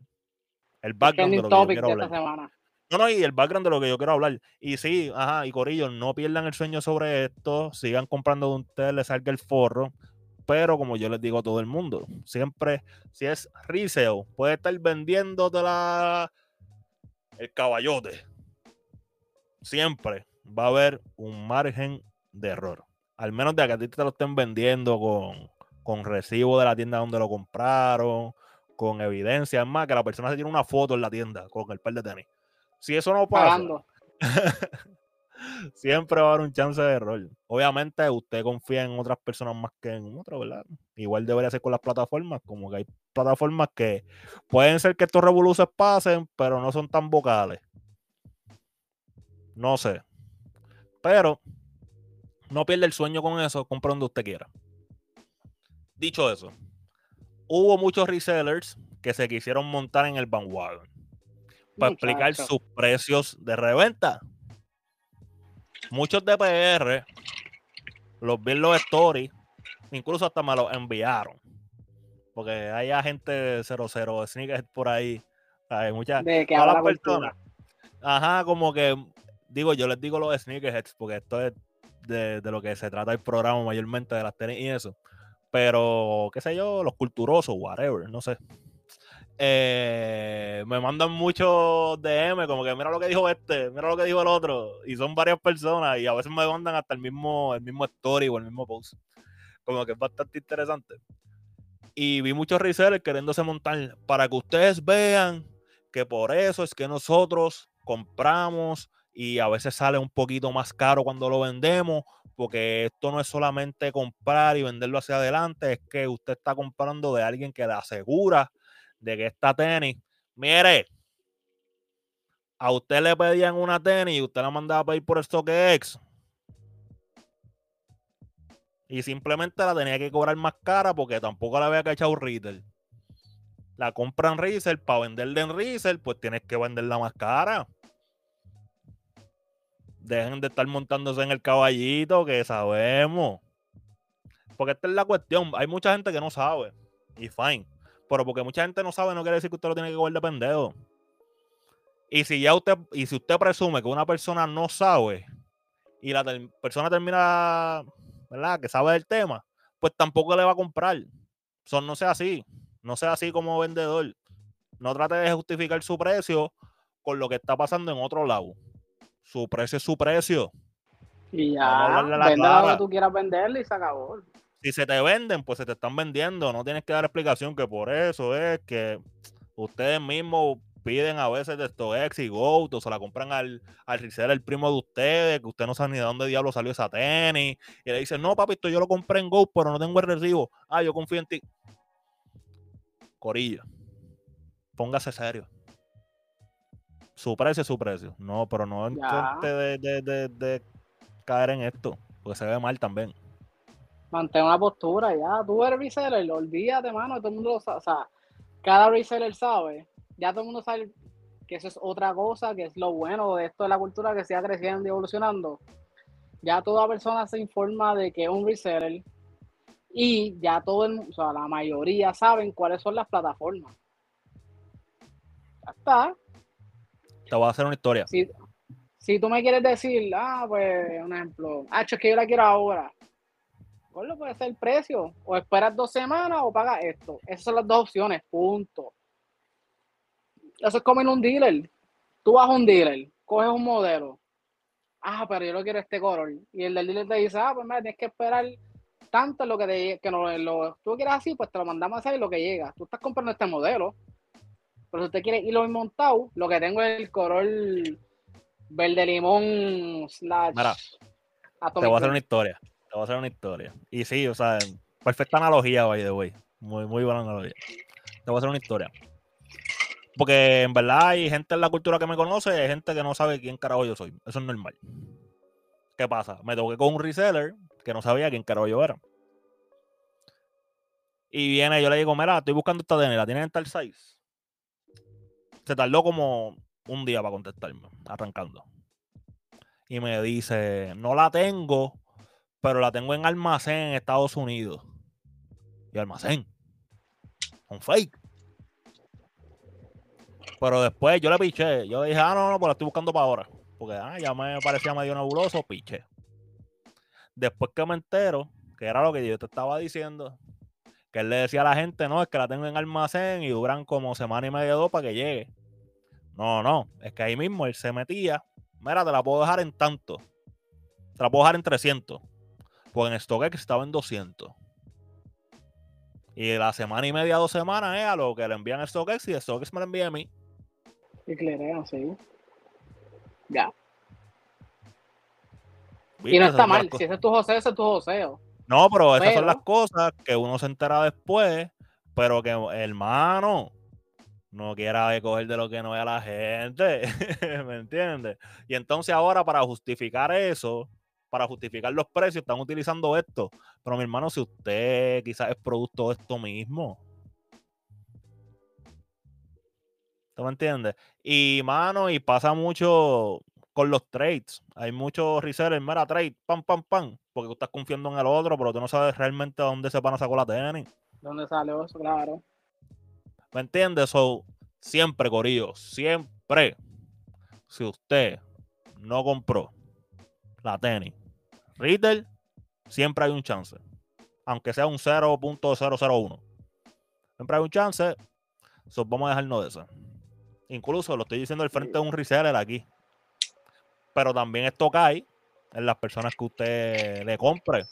el background de lo que yo quiero hablar. No, no, y el background de lo que yo quiero hablar. Y sí, ajá, y Corillo, no pierdan el sueño sobre esto, sigan comprando de ustedes, les salga el forro. Pero como yo les digo a todo el mundo, siempre, si es resale, puede estar vendiéndote la el caballote. Siempre va a haber un margen de error. Al menos de que a ti te lo estén vendiendo con, con recibo de la tienda donde lo compraron, con evidencia. Es más, que la persona se tiene una foto en la tienda con el par de tenis. Si eso no pasa, siempre va a haber un chance de error. Obviamente, usted confía en otras personas más que en otras, ¿verdad? Igual debería ser con las plataformas, como que hay plataformas que pueden ser que estos revoluciones pasen, pero no son tan vocales. No sé. Pero no pierda el sueño con eso, compra donde usted quiera. Dicho eso, hubo muchos resellers que se quisieron montar en el bandwagon para explicar sus precios de reventa. Muchos de PR los vi en los stories, incluso hasta me los enviaron. Porque hay gente 00 sneakers por ahí. Hay muchas de personas. Ajá, como que digo, yo les digo los sneakerheads porque esto es de, de, lo que se trata el programa mayormente de las tenis y eso. Pero, qué sé yo, los culturosos, whatever, no sé. Eh, me mandan muchos DM, como que mira lo que dijo este, mira lo que dijo el otro, y son varias personas, y a veces me mandan hasta el mismo, el mismo story o el mismo post. Como que es bastante interesante. Y vi muchos resellers queriéndose montar para que ustedes vean que por eso es que nosotros compramos y a veces sale un poquito más caro cuando lo vendemos, porque esto no es solamente comprar y venderlo hacia adelante, es que usted está comprando de alguien que le asegura de que esta tenis, mire, a usted le pedían una tenis y usted la mandaba a pedir por StockX y simplemente la tenía que cobrar más cara porque tampoco la había cachado retail. La compran resell para venderla en resell, pues tienes que venderla más cara. Dejen de estar montándose en el caballito que sabemos. Porque esta es la cuestión. Hay mucha gente que no sabe. Y fine. Pero porque mucha gente no sabe, no quiere decir que usted lo tiene que coger de pendejo. Y si ya usted, y si usted presume que una persona no sabe y la persona termina, ¿verdad? Que sabe del tema, pues tampoco le va a comprar. Son, no sea así. No sea así como vendedor. No trate de justificar su precio con lo que está pasando en otro lado. Su precio es su precio. Y ya, vende lo que tú quieras venderle y se acabó si se te venden, pues se te están vendiendo. No tienes que dar explicación que por eso es que ustedes mismos piden a veces de esto ex y Go, o se la compran al, al el primo de ustedes, que usted no sabe ni de dónde diablo salió esa tenis, y le dicen, no, papito, yo lo compré en Go, pero no tengo el recibo. Ah, yo confío en ti. Corilla. Póngase serio. Su precio es su precio. No, pero no intente de, de, de caer en esto, porque se ve mal también mantén una postura ya. Tú eres reseller, olvídate, mano, todo el mundo lo sabe. O sea, cada reseller sabe, ya todo el mundo sabe que eso es otra cosa, que es lo bueno de esto de la cultura que siga creciendo y evolucionando. Ya toda persona se informa de que es un reseller y ya todo el o sea, la mayoría saben cuáles son las plataformas. Ya está. Te voy a hacer una historia. Si, si tú me quieres decir, ah, pues, un ejemplo, ah, es que yo la quiero ahora lo puede ser el precio. O esperas dos semanas o pagas esto. Esas son las dos opciones, punto. Eso es como en un dealer. Tú vas a un dealer, coges un modelo. Ah, pero yo lo quiero este color. Y el del dealer te dice, ah, pues mira, tienes que esperar tanto lo que, te, que no, lo, tú quieres así, pues te lo mandamos a hacer y lo que llega. Tú estás comprando este modelo. Pero si usted quiere irlo montado, lo que tengo es el color verde limón slash. te voy a hacer una historia va a hacer una historia. Y sí, o sea, perfecta analogía, by the way. Muy, muy buena analogía. Te voy a hacer una historia. Porque en verdad hay gente en la cultura que me conoce, hay gente que no sabe quién carajo yo soy. Eso es normal. ¿Qué pasa? Me toqué con un reseller que no sabía quién carajo yo era. Y viene, yo le digo, mira, estoy buscando esta DN, ¿la tienen en tal size? Se tardó como un día para contestarme, arrancando. Y me dice, no la tengo, pero la tengo en almacén en Estados Unidos. Y almacén. Un fake. Pero después yo le piché. Yo dije, ah, no, no, pues la estoy buscando para ahora. Porque ah, ya me parecía medio nebuloso, piché. Después que me entero, que era lo que yo te estaba diciendo, que él le decía a la gente, no, es que la tengo en almacén y duran como semana y media dos para que llegue. No, no, es que ahí mismo él se metía, mira, te la puedo dejar en tanto. Te la puedo dejar en 300. Pues en StockX estaba en 200. Y la semana y media, dos semanas es a lo que le envían a StockX y StockX me lo envía a mí. Y clerean, sí. Ya. Y no está mal, si ese es tu joseo, ese es tu joseo. No, pero esas son las cosas que uno se entera después, pero que hermano no quiera coger de lo que no ve a la gente, ¿me entiendes? Y entonces ahora para justificar eso, para justificar los precios, están utilizando esto. Pero mi hermano, si usted quizás es producto de esto mismo. ¿Tú me entiendes? Y mano, y pasa mucho con los trades. Hay muchos resellers, mira, trade, pam, pam, pam porque tú estás confiando en el otro, pero tú no sabes realmente dónde se van a sacar la tenis. ¿Dónde sale eso? Claro. ¿Me entiendes? So, siempre, Corillo, siempre, si usted no compró la tenis retail, siempre hay un chance. Aunque sea un 0.001. Siempre hay un chance. So, vamos a dejarnos de eso. Incluso lo estoy diciendo al frente de un reseller aquí. Pero también esto cae en las personas que usted le compre.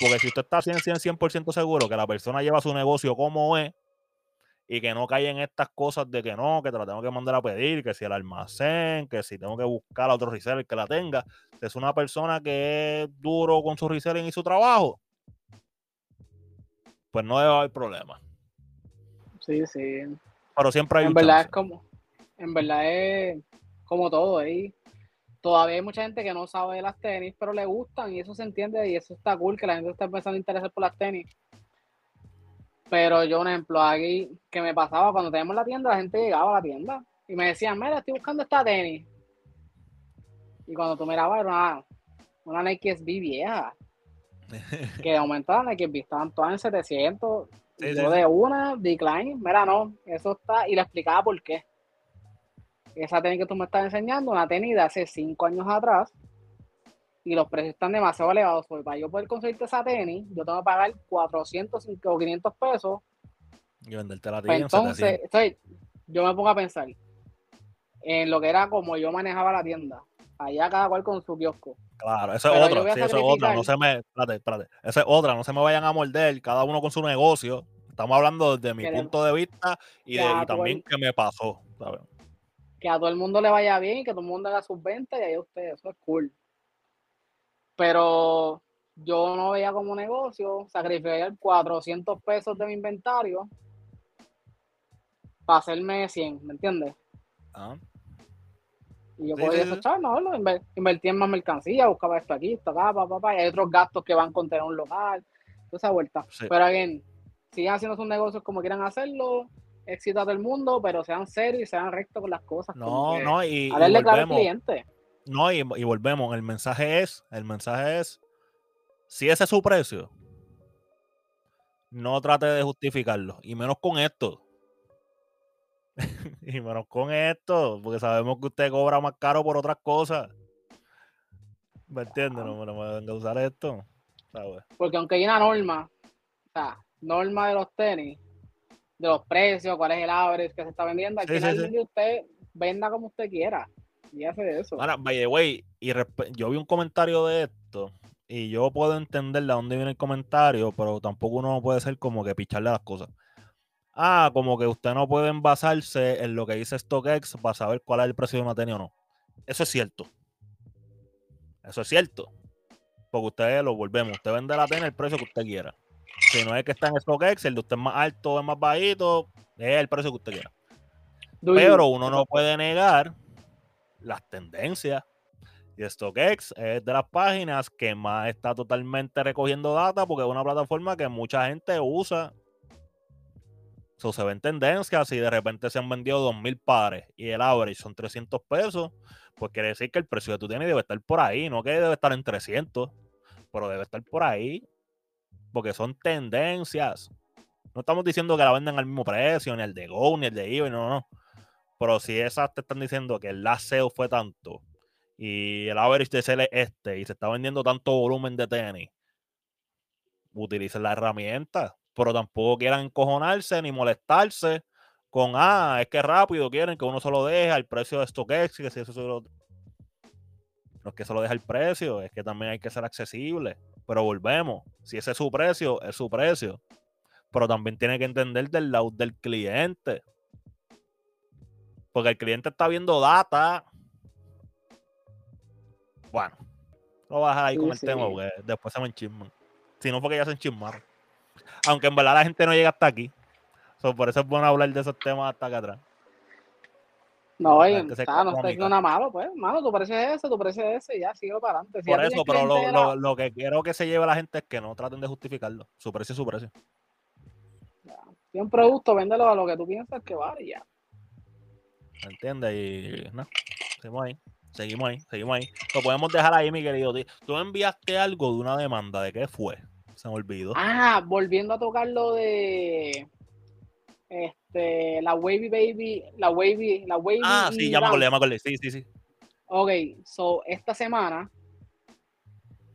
Porque si usted está 100%, 100 seguro que la persona lleva su negocio como es y que no cae en estas cosas de que no, que te la tengo que mandar a pedir, que si el almacén, que si tengo que buscar a otro reseller que la tenga, es una persona que es duro con su reselling y su trabajo, pues no debe haber problema. Sí, sí. Pero siempre hay en verdad es como En verdad es como todo ahí todavía hay mucha gente que no sabe de las tenis, pero le gustan y eso se entiende y eso está cool que la gente esté empezando a interesar por las tenis. Pero yo, un ejemplo, aquí que me pasaba cuando teníamos la tienda, la gente llegaba a la tienda y me decían, mira, estoy buscando esta tenis. Y cuando tú mirabas, era una, una Nike SB vieja. que momento la SB estaban todas en 700. y yo de una, decline, mira, no, eso está, y le explicaba por qué esa tenis que tú me estás enseñando, una tenis de hace 5 años atrás, y los precios están demasiado elevados. Porque para yo poder conseguirte esa tenis, yo tengo que pagar 400 o 500 pesos. Y venderte la pues entonces, yo me pongo a pensar en lo que era como yo manejaba la tienda. Allá cada cual con su kiosco. Claro, eso es otra, sí, eso es otra, no se me, espérate, espérate, esa es otra, no se me vayan a morder, cada uno con su negocio. Estamos hablando desde mi punto de vista y, de, y también que me pasó, ¿sabes? que a todo el mundo le vaya bien, y que todo el mundo haga sus ventas y ahí usted, eso es cool. Pero yo no veía como negocio sacrificar 400 pesos de mi inventario para hacerme 100, ¿me entiendes? Ah. Y yo podía sí, no, invertí en más mercancía, buscaba esto aquí, esto acá, papá, papá, y hay otros gastos que van con tener un local, toda esa vuelta. Pero again, siguen haciendo sus negocios como quieran hacerlo, éxito a todo el mundo, pero sean serios y sean rectos con las cosas. No, no, y, a y al cliente. No, y, y, volvemos. El mensaje es, el mensaje es, si ese es su precio, no trate de justificarlo. Y menos con esto. y menos con esto, porque sabemos que usted cobra más caro por otras cosas. ¿Me entiendes? No me, venga a usar esto. Porque aunque hay una norma, o sea, norma de los tenis, de los precios, cuál es el average que se está vendiendo. Al final usted venda como usted quiera y hace eso. Ahora, by the way, y yo vi un comentario de esto y yo puedo entender de dónde viene el comentario, pero tampoco uno puede ser como que picharle las cosas. Ah, como que usted no puede basarse en lo que dice StockX para saber cuál es el precio de una tenis o no. Eso es cierto. Eso es cierto. Porque usted lo volvemos. Usted vende la tenis el precio que usted quiera. Si no es que está en StockX, el de usted es más alto o es más bajito, es el precio que usted quiera. Pero uno no puede negar las tendencias. Y StockX es de las páginas que más está totalmente recogiendo data porque es una plataforma que mucha gente usa. So, se ven tendencias y de repente se han vendido 2.000 pares y el average son 300 pesos, pues quiere decir que el precio que tú tienes debe estar por ahí, no que debe estar en 300, pero debe estar por ahí porque son tendencias. No estamos diciendo que la venden al mismo precio, ni el de Go, ni el de eBay, no, no. Pero si esas te están diciendo que el last sale fue tanto y el average de sale es este y se está vendiendo tanto volumen de tenis, utilicen la herramienta, pero tampoco quieran encojonarse ni molestarse con, ah, es que rápido quieren que uno se lo deje al precio de StockX, que si eso se lo... No es que se lo deje el precio, es que también hay que ser accesible. Pero volvemos, si ese es su precio, es su precio. Pero también tiene que entender del lado del cliente. Porque el cliente está viendo data. Bueno, lo vas a dejar ahí con el tema, porque después se me enchisman. Si no, porque ya se enchismaron. Aunque en verdad la gente no llega hasta aquí. por eso es bueno hablar de esos temas hasta acá atrás. No, oye, está, no está diciendo nada malo, pues. Malo, tú pareces ese, tú pareces ese, y ya, sigue para adelante. Por eso, pero lo, lo, lo, que quiero que se lleve la gente es que no traten de justificarlo. Su precio es su precio. Si un producto, véndelo a lo que tú piensas que vale y ya. ¿Me entiendes? Y no, seguimos ahí. Seguimos ahí, seguimos ahí. Lo podemos dejar ahí, mi querido. Tú enviaste algo de una demanda. ¿De qué fue? Se me olvidó. Ah, volviendo a tocar lo de este, la Wavy Baby, la Wavy, la Wavy. Ah, sí, ya me acordé, ya me acordé. Sí, sí, sí. Ok, so esta semana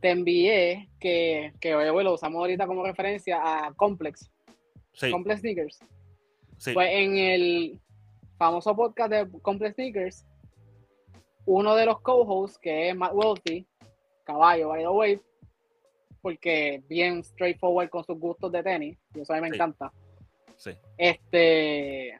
te envié que, que oye, lo usamos ahorita como referencia a Complex. Sí. Complex Sneakers. Sí. Pues en el famoso podcast de Complex Sneakers, uno de los co-hosts, que es Matt Wealthy, caballo, by the way, porque bien straightforward con sus gustos de tenis, y eso a mí me encanta. Este,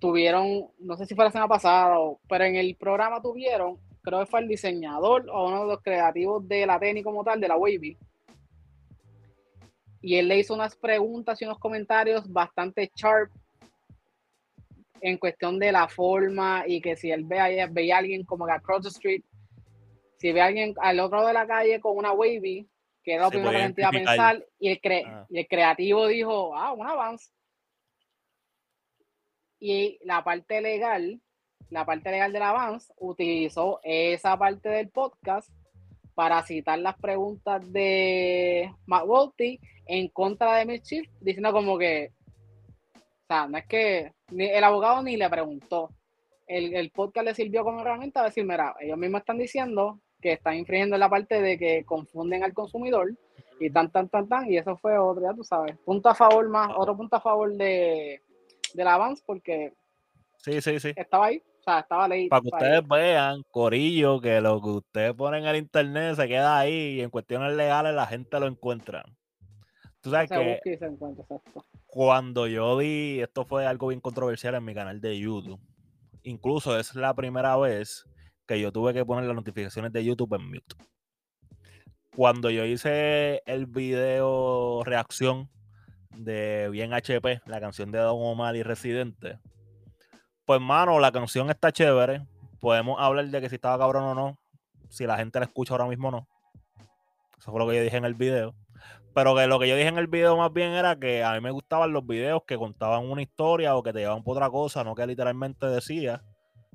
tuvieron, no sé si fue la semana pasada, pero en el programa tuvieron, creo que fue el diseñador o uno de los creativos de la tenis como tal, de la Wavy. Y él le hizo unas preguntas y unos comentarios bastante sharp en cuestión de la forma y que si él ve, veía a alguien como que across the street, si ve a alguien al otro lado de la calle con una wavy, que era lo primero que iba a pensar, y el, ah. y el creativo dijo, ah, un avance y la parte legal, la parte legal del avance, utilizó esa parte del podcast para citar las preguntas de Matt Walty en contra de Mischief, diciendo como que, o sea, no es que el abogado ni le preguntó. El, el, podcast le sirvió como herramienta a decir, mira, ellos mismos están diciendo que están infringiendo la parte de que confunden al consumidor y tan, tan, tan, tan, y eso fue otro, ya tú sabes, punto a favor más, otro punto a favor de, del avance porque sí, sí, sí. estaba ahí. O sea, estaba leído. Para que ustedes vean, Corillo, que lo que ustedes ponen en el internet se queda ahí y en cuestiones legales la gente lo encuentra. Tú sabes que cuando yo vi, esto fue algo bien controversial en mi canal de YouTube. Incluso es la primera vez que yo tuve que poner las notificaciones de YouTube en mute. Cuando yo hice el video reacción de Bien HP, la canción de Don Omar y Residente. Pues, mano, la canción está chévere. Podemos hablar de que si estaba cabrón o no. Si la gente la escucha ahora mismo o no. Eso fue lo que yo dije en el video. Pero que lo que yo dije en el video más bien era que a mí me gustaban los videos que contaban una historia o que te llevaban por otra cosa, no que literalmente decía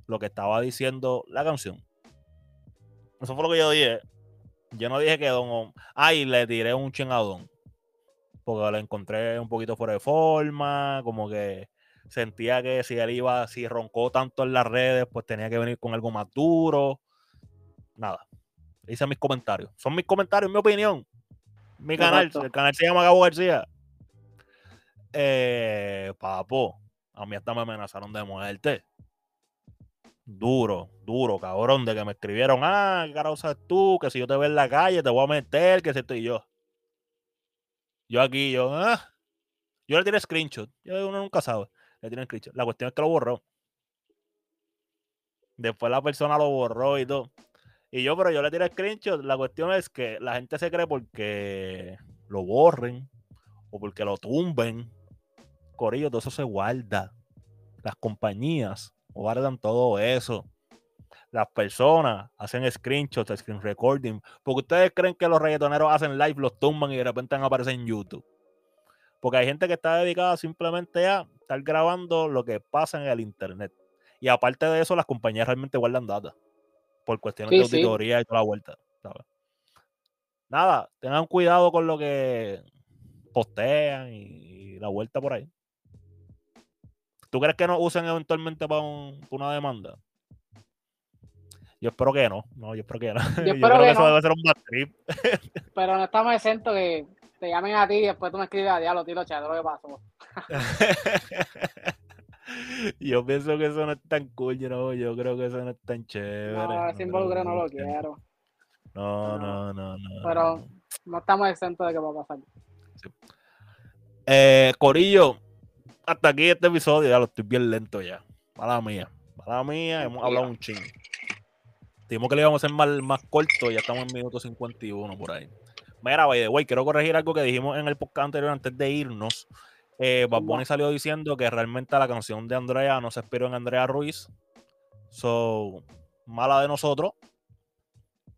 lo que estaba diciendo la canción. Eso fue lo que yo dije. Yo no dije que Don Ay, le tiré un chen a Don porque lo encontré un poquito fuera de forma, como que sentía que si él iba, si roncó tanto en las redes, pues tenía que venir con algo más duro. Nada. Hice mis comentarios. Son mis comentarios, mi opinión. Mi canal, el canal se llama Gabo García. Eh, papo, a mí hasta me amenazaron de muerte. Duro, duro, cabrón, de que me escribieron, ah, ¿qué carajo sabes tú? Que si yo te veo en la calle te voy a meter, que si estoy yo. Yo aquí, yo, ah, yo le tiré screenshot. Yo uno nunca sabe. Le tiré screenshot. La cuestión es que lo borró. Después la persona lo borró y todo. Y yo, pero yo le tiré screenshot. La cuestión es que la gente se cree porque lo borren o porque lo tumben. Corillo, todo eso se guarda. Las compañías guardan todo eso. Las personas hacen screenshots, screen recording, porque ustedes creen que los reggaetoneros hacen live, los tumban y de repente aparecen en YouTube. Porque hay gente que está dedicada simplemente a estar grabando lo que pasa en el internet. Y aparte de eso, las compañías realmente guardan data por cuestiones de auditoría y toda la vuelta. Nada, tengan cuidado con lo que postean y, la vuelta por ahí. ¿Tú crees que nos usen eventualmente para, una demanda? Yo espero que no. No, yo espero que no. Yo, espero que, eso debe ser un bad trip. Pero no estamos exentos que te llamen a ti y después tú me escribes a diablo, tiro, chaval, lo que pasó. yo pienso que eso no es tan cool, yo, yo creo que eso no es tan chévere. No, ese no lo quiero. No, no, no, no. Pero no estamos exentos de que va a pasar. Eh, Corillo, hasta aquí este episodio, ya lo estoy bien lento ya. Mala mía. Mala mía, hemos hablado un chingo. Dijimos que le íbamos a hacer más, más corto, ya estamos en minuto 51 por ahí. Mira, by the way, quiero corregir algo que dijimos en el podcast anterior antes de irnos. Eh, Bad salió diciendo que realmente la canción de Andrea no se inspiró en Andrea Ruiz. So, mala de nosotros.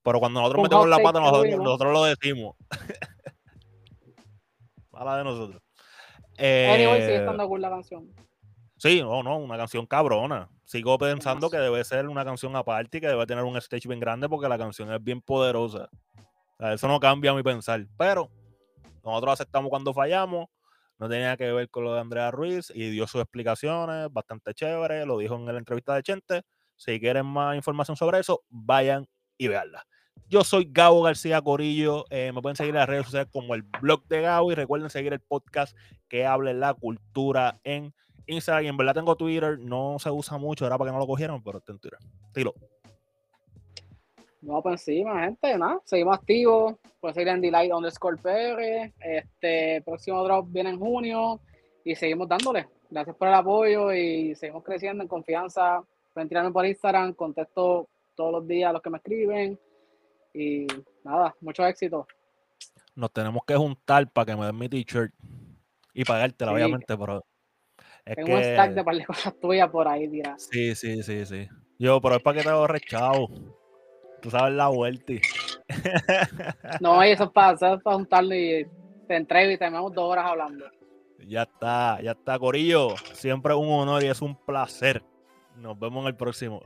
Pero cuando nosotros metemos la pata, nosotros, lo decimos. mala de nosotros. anyway, sigue eh, estando con la canción. Sí, no, no, una canción cabrona. Sigo pensando que debe ser una canción aparte y que debe tener un stage bien grande porque la canción es bien poderosa. eso no cambia mi pensar. Pero nosotros aceptamos cuando fallamos no tenía que ver con lo de Andrea Ruiz y dio sus explicaciones bastante chévere, lo dijo en la entrevista de Chente. Si quieren más información sobre eso, vayan y veanla. Yo soy Gabo García Corillo. Eh, me pueden seguir en las redes sociales como el blog de Gabo y recuerden seguir el podcast que hable la cultura en Instagram. Y en verdad tengo Twitter, no se usa mucho, era para que no lo cogieran, pero está en Twitter. Tiro. No, pues encima, gente, ¿no? Seguimos activos. Pueden seguir en Delight underscore PR. Este próximo drop viene en junio y seguimos dándole. Gracias por el apoyo y seguimos creciendo en confianza. Pueden tirarme por Instagram, contesto todos los días a los que me escriben. Y nada, mucho éxito. Nos tenemos que juntar para que me den mi t-shirt y pagártela, obviamente, pero. Es Tengo un stack de par de cosas tuyas por ahí, tira. Sí, sí, sí, sí. Yo, pero es para que te ahorres chavo. Tú sabes la vuelta. No, eso es para, eso es para juntarlo y te entrego y terminamos dos horas hablando. Ya está, ya está, Corillo. Siempre un honor y es un placer. Nos vemos en el próximo.